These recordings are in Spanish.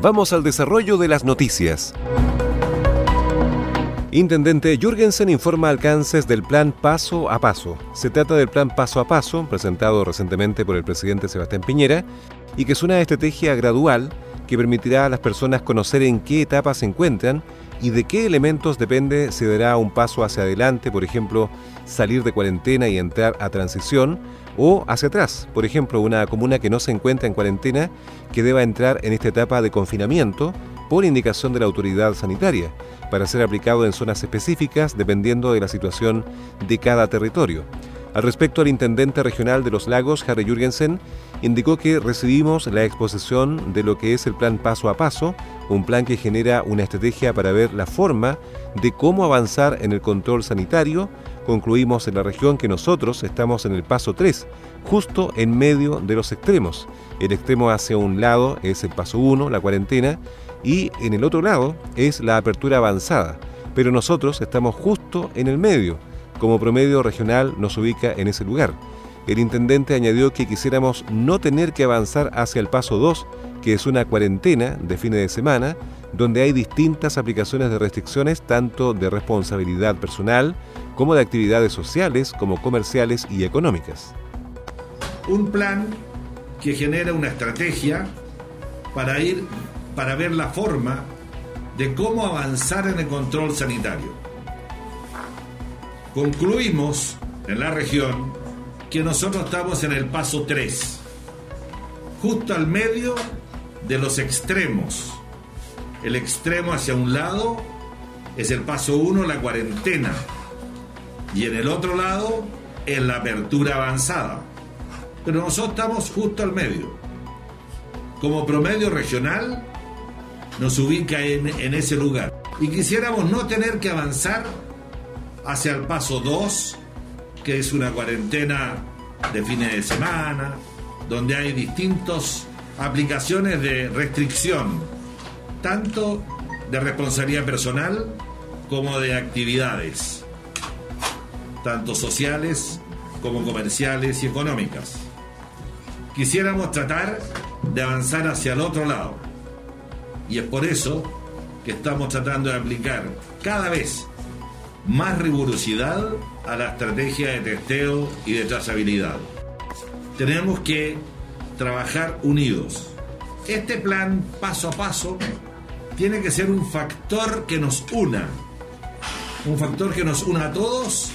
Vamos al desarrollo de las noticias. Intendente Jürgensen informa alcances del plan paso a paso. Se trata del plan paso a paso, presentado recientemente por el presidente Sebastián Piñera, y que es una estrategia gradual que permitirá a las personas conocer en qué etapa se encuentran y de qué elementos depende si dará un paso hacia adelante, por ejemplo, salir de cuarentena y entrar a transición, o hacia atrás, por ejemplo, una comuna que no se encuentra en cuarentena que deba entrar en esta etapa de confinamiento por indicación de la autoridad sanitaria, para ser aplicado en zonas específicas dependiendo de la situación de cada territorio. Al respecto, el intendente regional de los lagos, Harry Jürgensen, indicó que recibimos la exposición de lo que es el plan paso a paso, un plan que genera una estrategia para ver la forma de cómo avanzar en el control sanitario. Concluimos en la región que nosotros estamos en el paso 3, justo en medio de los extremos. El extremo hacia un lado es el paso 1, la cuarentena, y en el otro lado es la apertura avanzada, pero nosotros estamos justo en el medio. Como promedio regional nos ubica en ese lugar. El intendente añadió que quisiéramos no tener que avanzar hacia el paso 2, que es una cuarentena de fines de semana, donde hay distintas aplicaciones de restricciones tanto de responsabilidad personal como de actividades sociales, como comerciales y económicas. Un plan que genera una estrategia para ir para ver la forma de cómo avanzar en el control sanitario. Concluimos en la región que nosotros estamos en el paso 3, justo al medio de los extremos. El extremo hacia un lado es el paso 1, la cuarentena, y en el otro lado es la apertura avanzada. Pero nosotros estamos justo al medio. Como promedio regional, nos ubica en, en ese lugar. Y quisiéramos no tener que avanzar hacia el paso 2, que es una cuarentena de fines de semana, donde hay distintas aplicaciones de restricción, tanto de responsabilidad personal como de actividades, tanto sociales como comerciales y económicas. Quisiéramos tratar de avanzar hacia el otro lado. Y es por eso que estamos tratando de aplicar cada vez más rigurosidad a la estrategia de testeo y de trazabilidad. Tenemos que trabajar unidos. Este plan paso a paso tiene que ser un factor que nos una, un factor que nos una a todos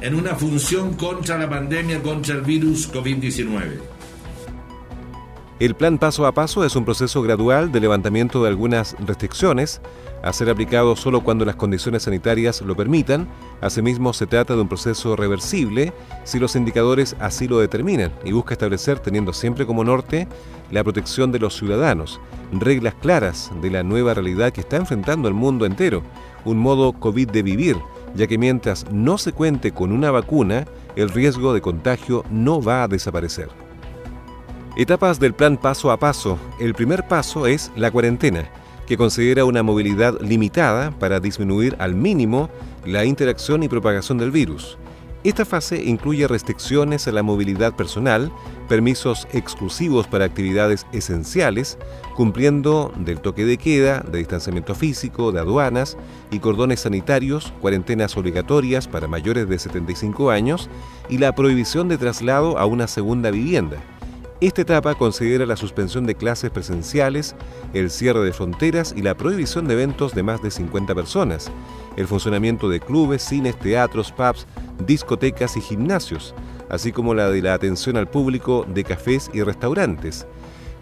en una función contra la pandemia, contra el virus COVID-19. El plan paso a paso es un proceso gradual de levantamiento de algunas restricciones, a ser aplicado solo cuando las condiciones sanitarias lo permitan. Asimismo, se trata de un proceso reversible si los indicadores así lo determinan y busca establecer, teniendo siempre como norte, la protección de los ciudadanos, reglas claras de la nueva realidad que está enfrentando el mundo entero, un modo COVID de vivir, ya que mientras no se cuente con una vacuna, el riesgo de contagio no va a desaparecer. Etapas del plan paso a paso. El primer paso es la cuarentena, que considera una movilidad limitada para disminuir al mínimo la interacción y propagación del virus. Esta fase incluye restricciones a la movilidad personal, permisos exclusivos para actividades esenciales, cumpliendo del toque de queda, de distanciamiento físico, de aduanas y cordones sanitarios, cuarentenas obligatorias para mayores de 75 años y la prohibición de traslado a una segunda vivienda. Esta etapa considera la suspensión de clases presenciales, el cierre de fronteras y la prohibición de eventos de más de 50 personas, el funcionamiento de clubes, cines, teatros, pubs, discotecas y gimnasios, así como la de la atención al público de cafés y restaurantes.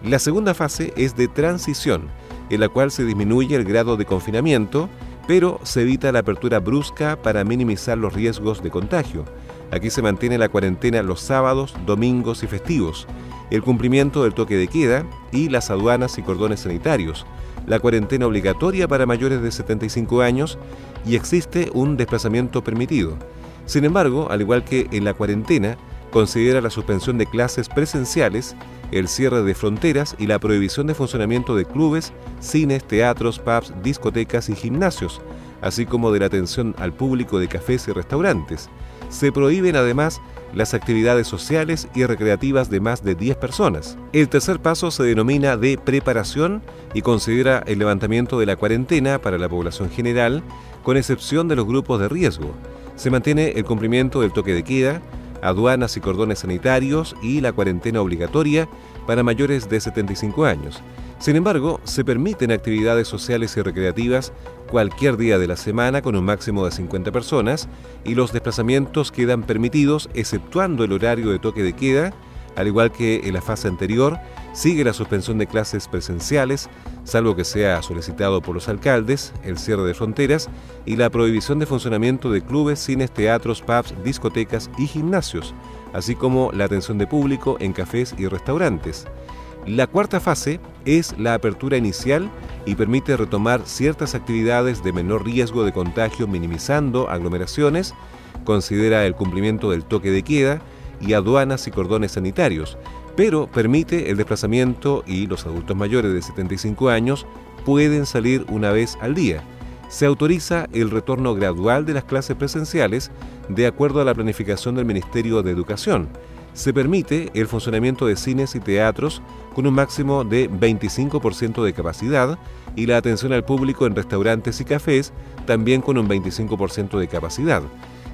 La segunda fase es de transición, en la cual se disminuye el grado de confinamiento, pero se evita la apertura brusca para minimizar los riesgos de contagio. Aquí se mantiene la cuarentena los sábados, domingos y festivos el cumplimiento del toque de queda y las aduanas y cordones sanitarios, la cuarentena obligatoria para mayores de 75 años y existe un desplazamiento permitido. Sin embargo, al igual que en la cuarentena, considera la suspensión de clases presenciales, el cierre de fronteras y la prohibición de funcionamiento de clubes, cines, teatros, pubs, discotecas y gimnasios, así como de la atención al público de cafés y restaurantes. Se prohíben además las actividades sociales y recreativas de más de 10 personas. El tercer paso se denomina de preparación y considera el levantamiento de la cuarentena para la población general, con excepción de los grupos de riesgo. Se mantiene el cumplimiento del toque de queda, aduanas y cordones sanitarios y la cuarentena obligatoria para mayores de 75 años. Sin embargo, se permiten actividades sociales y recreativas cualquier día de la semana con un máximo de 50 personas y los desplazamientos quedan permitidos exceptuando el horario de toque de queda, al igual que en la fase anterior, sigue la suspensión de clases presenciales, salvo que sea solicitado por los alcaldes, el cierre de fronteras y la prohibición de funcionamiento de clubes, cines, teatros, pubs, discotecas y gimnasios, así como la atención de público en cafés y restaurantes. La cuarta fase es la apertura inicial y permite retomar ciertas actividades de menor riesgo de contagio minimizando aglomeraciones, considera el cumplimiento del toque de queda y aduanas y cordones sanitarios, pero permite el desplazamiento y los adultos mayores de 75 años pueden salir una vez al día. Se autoriza el retorno gradual de las clases presenciales de acuerdo a la planificación del Ministerio de Educación se permite el funcionamiento de cines y teatros con un máximo de 25% de capacidad y la atención al público en restaurantes y cafés también con un 25% de capacidad.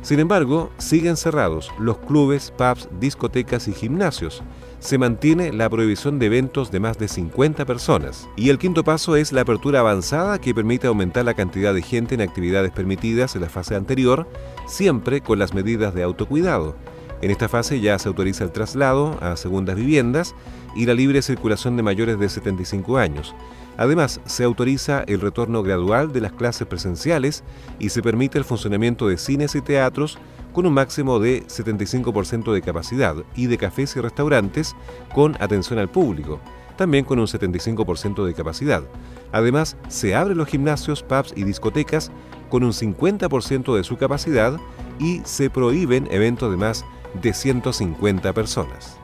Sin embargo, siguen cerrados los clubes, pubs, discotecas y gimnasios. Se mantiene la prohibición de eventos de más de 50 personas. Y el quinto paso es la apertura avanzada que permite aumentar la cantidad de gente en actividades permitidas en la fase anterior, siempre con las medidas de autocuidado. En esta fase ya se autoriza el traslado a segundas viviendas y la libre circulación de mayores de 75 años. Además, se autoriza el retorno gradual de las clases presenciales y se permite el funcionamiento de cines y teatros con un máximo de 75% de capacidad y de cafés y restaurantes con atención al público, también con un 75% de capacidad. Además, se abren los gimnasios, pubs y discotecas con un 50% de su capacidad y se prohíben eventos de más de 150 personas.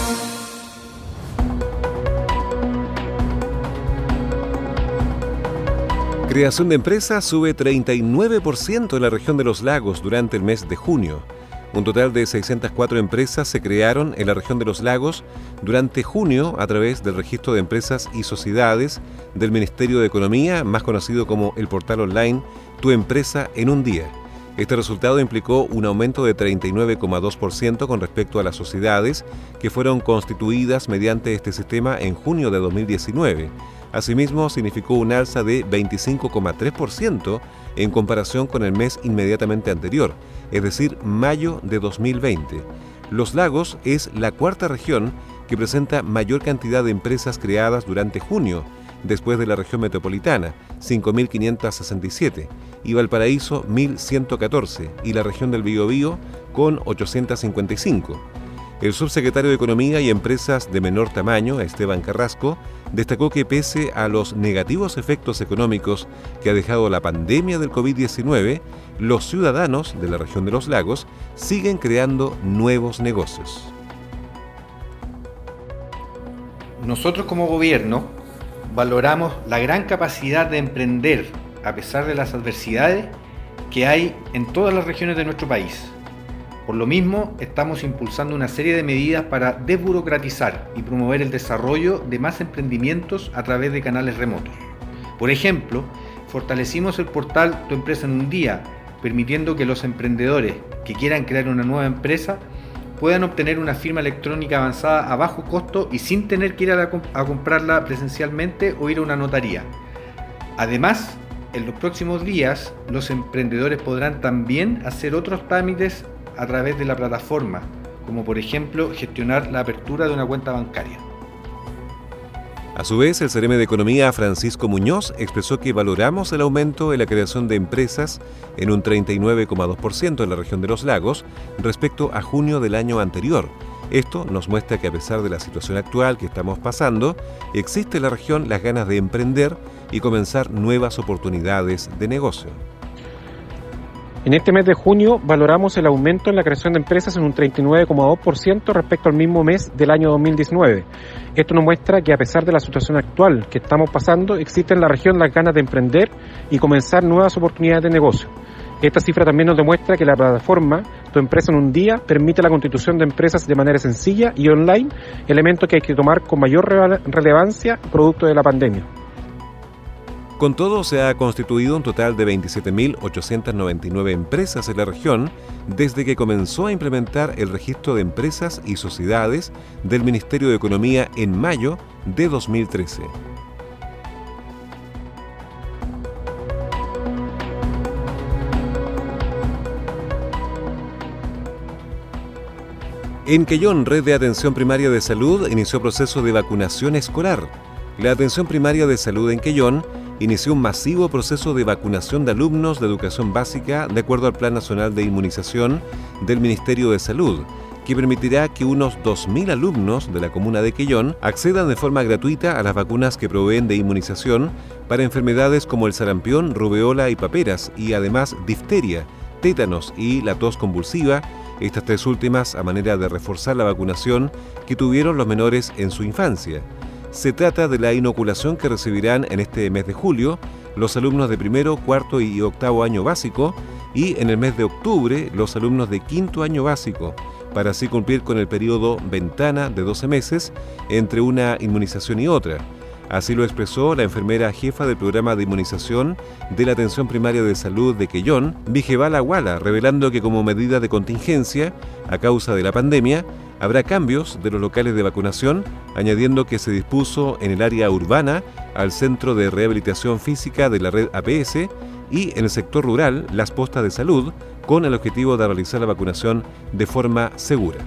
Creación de empresas sube 39% en la región de los lagos durante el mes de junio. Un total de 604 empresas se crearon en la región de los lagos durante junio a través del registro de empresas y sociedades del Ministerio de Economía, más conocido como el portal online Tu empresa en un día. Este resultado implicó un aumento de 39,2% con respecto a las sociedades que fueron constituidas mediante este sistema en junio de 2019 Asimismo, significó un alza de 25,3% en comparación con el mes inmediatamente anterior, es decir, mayo de 2020. Los Lagos es la cuarta región que presenta mayor cantidad de empresas creadas durante junio, después de la región metropolitana, 5.567, y Valparaíso, 1.114, y la región del Biobío, con 855. El subsecretario de Economía y Empresas de menor tamaño, Esteban Carrasco, destacó que pese a los negativos efectos económicos que ha dejado la pandemia del COVID-19, los ciudadanos de la región de los lagos siguen creando nuevos negocios. Nosotros como gobierno valoramos la gran capacidad de emprender a pesar de las adversidades que hay en todas las regiones de nuestro país. Por lo mismo, estamos impulsando una serie de medidas para desburocratizar y promover el desarrollo de más emprendimientos a través de canales remotos. Por ejemplo, fortalecimos el portal Tu empresa en un día, permitiendo que los emprendedores que quieran crear una nueva empresa puedan obtener una firma electrónica avanzada a bajo costo y sin tener que ir a, comprarla presencialmente o ir a una notaría. Además, en los próximos días los emprendedores podrán también hacer otros trámites a través de la plataforma, como por ejemplo gestionar la apertura de una cuenta bancaria. A su vez, el CRM de Economía Francisco Muñoz expresó que valoramos el aumento en la creación de empresas en un 39,2% en la región de los lagos respecto a junio del año anterior. Esto nos muestra que a pesar de la situación actual que estamos pasando, existe en la región las ganas de emprender y comenzar nuevas oportunidades de negocio. En este mes de junio valoramos el aumento en la creación de empresas en un 39,2% respecto al mismo mes del año 2019. Esto nos muestra que a pesar de la situación actual que estamos pasando, existe en la región las ganas de emprender y comenzar nuevas oportunidades de negocio. Esta cifra también nos demuestra que la plataforma Tu empresa en un día permite la constitución de empresas de manera sencilla y online, elemento que hay que tomar con mayor relevancia producto de la pandemia. Con todo, se ha constituido un total de 27.899 empresas en la región desde que comenzó a implementar el registro de empresas y sociedades del Ministerio de Economía en mayo de 2013. En Quellón, Red de Atención Primaria de Salud inició proceso de vacunación escolar. La atención primaria de salud en Quellón inició un masivo proceso de vacunación de alumnos de educación básica de acuerdo al Plan Nacional de Inmunización del Ministerio de Salud, que permitirá que unos 2.000 alumnos de la comuna de Quellón accedan de forma gratuita a las vacunas que proveen de inmunización para enfermedades como el sarampión, rubeola y paperas, y además difteria, tétanos y la tos convulsiva, estas tres últimas a manera de reforzar la vacunación que tuvieron los menores en su infancia. Se trata de la inoculación que recibirán en este mes de julio los alumnos de primero, cuarto y octavo año básico y en el mes de octubre los alumnos de quinto año básico, para así cumplir con el periodo ventana de 12 meses entre una inmunización y otra. Así lo expresó la enfermera jefa del programa de inmunización de la Atención Primaria de Salud de Quellón, Vigebala Wala, revelando que como medida de contingencia, a causa de la pandemia, Habrá cambios de los locales de vacunación, añadiendo que se dispuso en el área urbana al Centro de Rehabilitación Física de la red APS y en el sector rural las postas de salud, con el objetivo de realizar la vacunación de forma segura.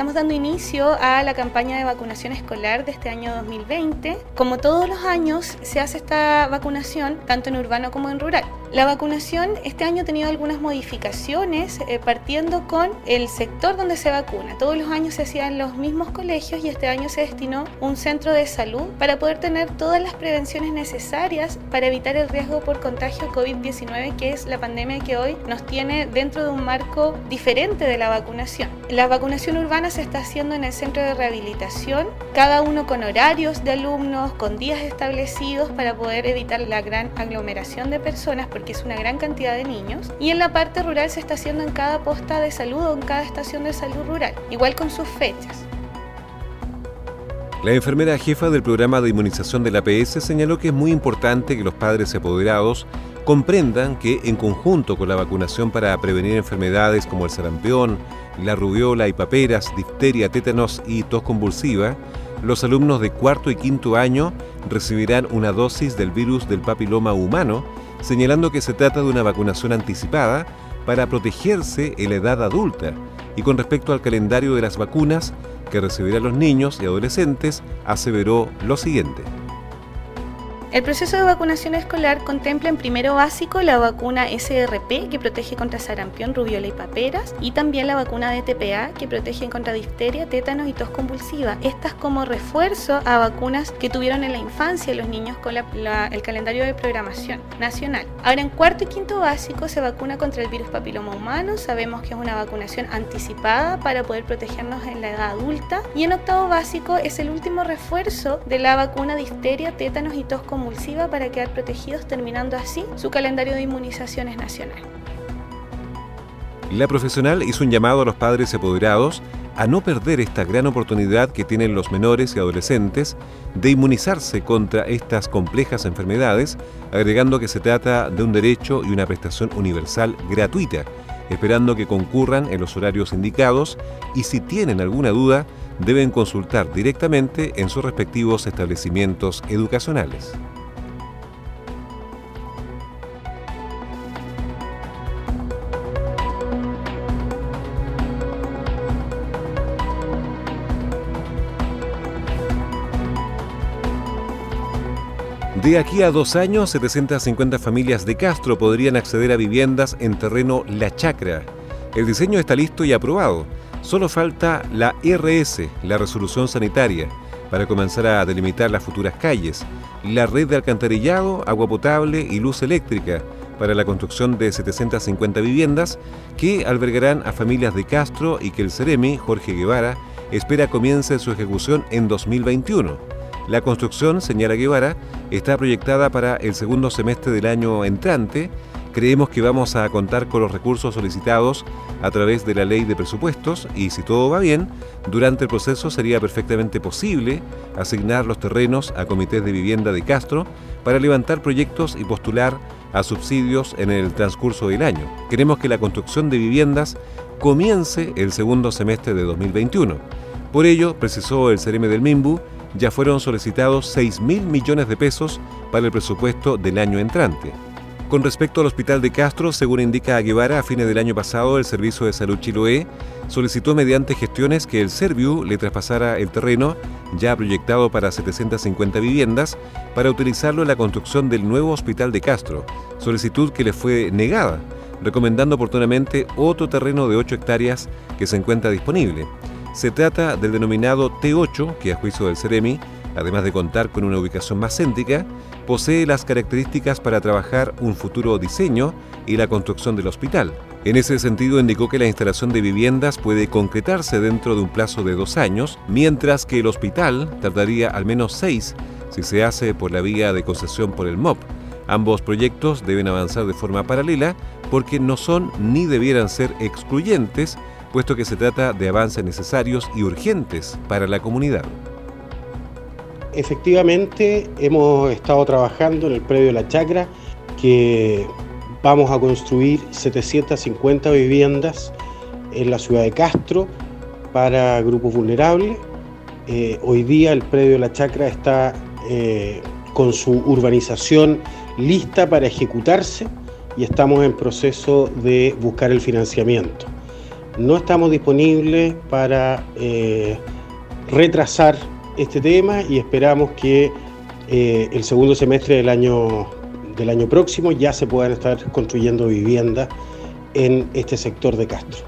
Estamos dando inicio a la campaña de vacunación escolar de este año 2020. Como todos los años, se hace esta vacunación tanto en urbano como en rural. La vacunación este año ha tenido algunas modificaciones, eh, partiendo con el sector donde se vacuna. Todos los años se hacían los mismos colegios y este año se destinó un centro de salud para poder tener todas las prevenciones necesarias para evitar el riesgo por contagio COVID-19, que es la pandemia que hoy nos tiene dentro de un marco diferente de la vacunación. La vacunación urbana se está haciendo en el centro de rehabilitación, cada uno con horarios de alumnos, con días establecidos para poder evitar la gran aglomeración de personas porque es una gran cantidad de niños. Y en la parte rural se está haciendo en cada posta de salud o en cada estación de salud rural, igual con sus fechas. La enfermera jefa del programa de inmunización de la APS señaló que es muy importante que los padres apoderados comprendan que en conjunto con la vacunación para prevenir enfermedades como el sarampión, la rubiola y paperas, difteria, tétanos y tos convulsiva, los alumnos de cuarto y quinto año recibirán una dosis del virus del papiloma humano señalando que se trata de una vacunación anticipada para protegerse en la edad adulta y con respecto al calendario de las vacunas que recibirán los niños y adolescentes, aseveró lo siguiente. El proceso de vacunación escolar contempla en primero básico la vacuna SRP que protege contra sarampión, rubiola y paperas y también la vacuna DTPA que protege contra difteria, tétanos y tos convulsiva. Estas como refuerzo a vacunas que tuvieron en la infancia los niños con el calendario de programación nacional. Ahora en cuarto y quinto básico se vacuna contra el virus papiloma humano. Sabemos que es una vacunación anticipada para poder protegernos en la edad adulta. Y en octavo básico es el último refuerzo de la vacuna difteria, tétanos y tos convulsiva para quedar protegidos, terminando así su calendario de inmunizaciones nacional. La profesional hizo un llamado a los padres apoderados a no perder esta gran oportunidad que tienen los menores y adolescentes de inmunizarse contra estas complejas enfermedades, agregando que se trata de un derecho y una prestación universal gratuita, esperando que concurran en los horarios indicados y si tienen alguna duda, deben consultar directamente en sus respectivos establecimientos educacionales. De aquí a dos años, 750 familias de Castro podrían acceder a viviendas en terreno La Chacra. El diseño está listo y aprobado. Solo falta la RS, la resolución sanitaria, para comenzar a delimitar las futuras calles, la red de alcantarillado, agua potable y luz eléctrica para la construcción de 750 viviendas que albergarán a familias de Castro y que el Ceremi, Jorge Guevara, espera comience su ejecución en 2021. La construcción, señala Guevara, está proyectada para el segundo semestre del año entrante Creemos que vamos a contar con los recursos solicitados a través de la ley de presupuestos y si todo va bien, durante el proceso sería perfectamente posible asignar los terrenos a comités de vivienda de Castro para levantar proyectos y postular a subsidios en el transcurso del año. Queremos que la construcción de viviendas comience el segundo semestre de 2021. Por ello, precisó el CRM del MIMBU, ya fueron solicitados 6 mil millones de pesos para el presupuesto del año entrante. Con respecto al Hospital de Castro, según indica Guevara, a fines del año pasado el Servicio de Salud Chiloé solicitó mediante gestiones que el Serviu le traspasara el terreno, ya proyectado para 750 viviendas, para utilizarlo en la construcción del nuevo Hospital de Castro, solicitud que le fue negada, recomendando oportunamente otro terreno de 8 hectáreas que se encuentra disponible. Se trata del denominado T8, que a juicio del Ceremi, además de contar con una ubicación más céntrica, posee las características para trabajar un futuro diseño y la construcción del hospital. En ese sentido, indicó que la instalación de viviendas puede concretarse dentro de un plazo de dos años, mientras que el hospital tardaría al menos seis si se hace por la vía de concesión por el MOP. Ambos proyectos deben avanzar de forma paralela porque no son ni debieran ser excluyentes, puesto que se trata de avances necesarios y urgentes para la comunidad. Efectivamente, hemos estado trabajando en el predio La Chacra, que vamos a construir 750 viviendas en la ciudad de Castro para grupos vulnerables. Eh, hoy día el predio La Chacra está eh, con su urbanización lista para ejecutarse y estamos en proceso de buscar el financiamiento. No estamos disponibles para eh, retrasar este tema y esperamos que eh, el segundo semestre del año, del año próximo ya se puedan estar construyendo viviendas en este sector de Castro.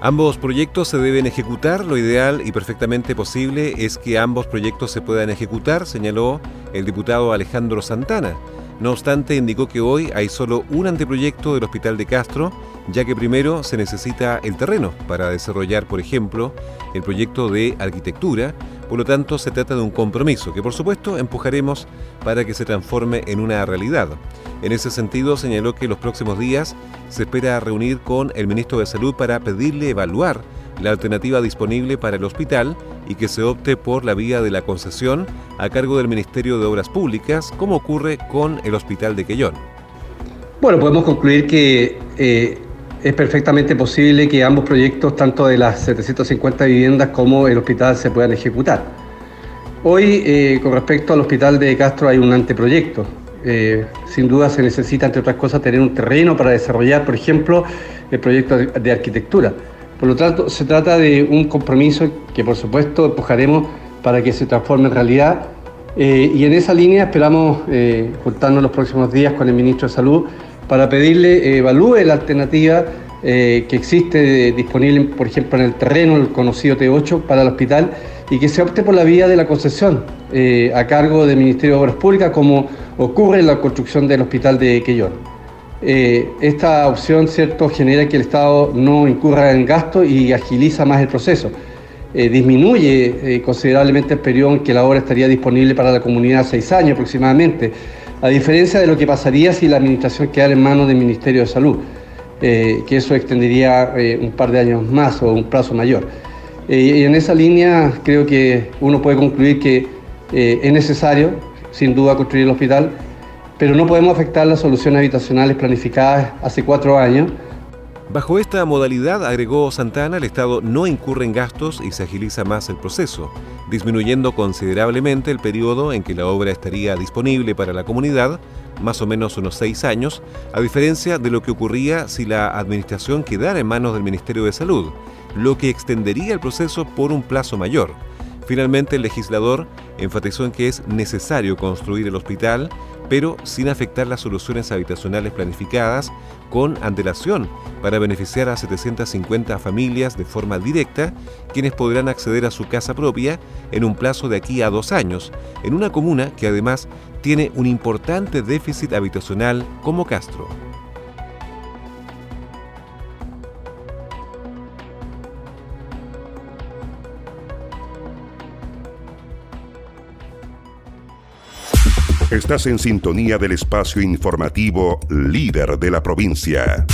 Ambos proyectos se deben ejecutar. Lo ideal y perfectamente posible es que ambos proyectos se puedan ejecutar, señaló el diputado Alejandro Santana. No obstante, indicó que hoy hay solo un anteproyecto del Hospital de Castro, ya que primero se necesita el terreno para desarrollar, por ejemplo, el proyecto de arquitectura. Por lo tanto, se trata de un compromiso que, por supuesto, empujaremos para que se transforme en una realidad. En ese sentido, señaló que los próximos días se espera reunir con el ministro de Salud para pedirle evaluar la alternativa disponible para el hospital y que se opte por la vía de la concesión a cargo del Ministerio de Obras Públicas, como ocurre con el Hospital de Quellón. Bueno, podemos concluir que eh, es perfectamente posible que ambos proyectos, tanto de las 750 viviendas como el hospital, se puedan ejecutar. Hoy, eh, con respecto al hospital de Castro, hay un anteproyecto. Eh, sin duda se necesita, entre otras cosas, tener un terreno para desarrollar, por ejemplo, el proyecto de arquitectura. Por lo tanto, se trata de un compromiso que por supuesto empujaremos para que se transforme en realidad Eh, y en esa línea esperamos juntarnos los próximos días con el ministro de Salud para pedirle evalúe la alternativa que existe disponible, por ejemplo, en el terreno, el conocido T8 para el hospital, y que se opte por la vía de la concesión a cargo del Ministerio de Obras Públicas, como ocurre en la construcción del hospital de Quellón. esta opción, cierto, genera que el Estado no incurra en gasto y agiliza más el proceso. Eh, disminuye eh, considerablemente el periodo en que la obra estaría disponible para la comunidad, seis años aproximadamente, a diferencia de lo que pasaría si la administración quedara en manos del Ministerio de Salud, eh, que eso extendería un par de años más o un plazo mayor. y en esa línea creo que uno puede concluir que es necesario, sin duda, construir el hospital, pero no podemos afectar las soluciones habitacionales planificadas hace cuatro años Bajo esta modalidad, agregó Santana, el Estado no incurre en gastos y se agiliza más el proceso, disminuyendo considerablemente el periodo en que la obra estaría disponible para la comunidad, más o menos unos seis años, a diferencia de lo que ocurría si la administración quedara en manos del Ministerio de Salud, lo que extendería el proceso por un plazo mayor. Finalmente, el legislador enfatizó en que es necesario construir el hospital pero sin afectar las soluciones habitacionales planificadas con antelación para beneficiar a 750 familias de forma directa, quienes podrán acceder a su casa propia en un plazo de aquí a dos años, en una comuna que además tiene un importante déficit habitacional como Castro. Estás en sintonía del espacio informativo líder de la provincia.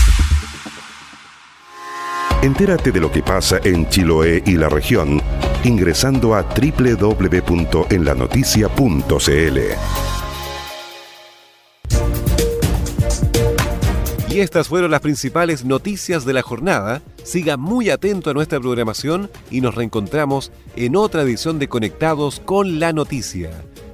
Entérate de lo que pasa en Chiloé y la región ingresando a www.enlanoticia.cl. Y estas fueron las principales noticias de la jornada. Siga muy atento a nuestra programación y nos reencontramos en otra edición de Conectados con la Noticia.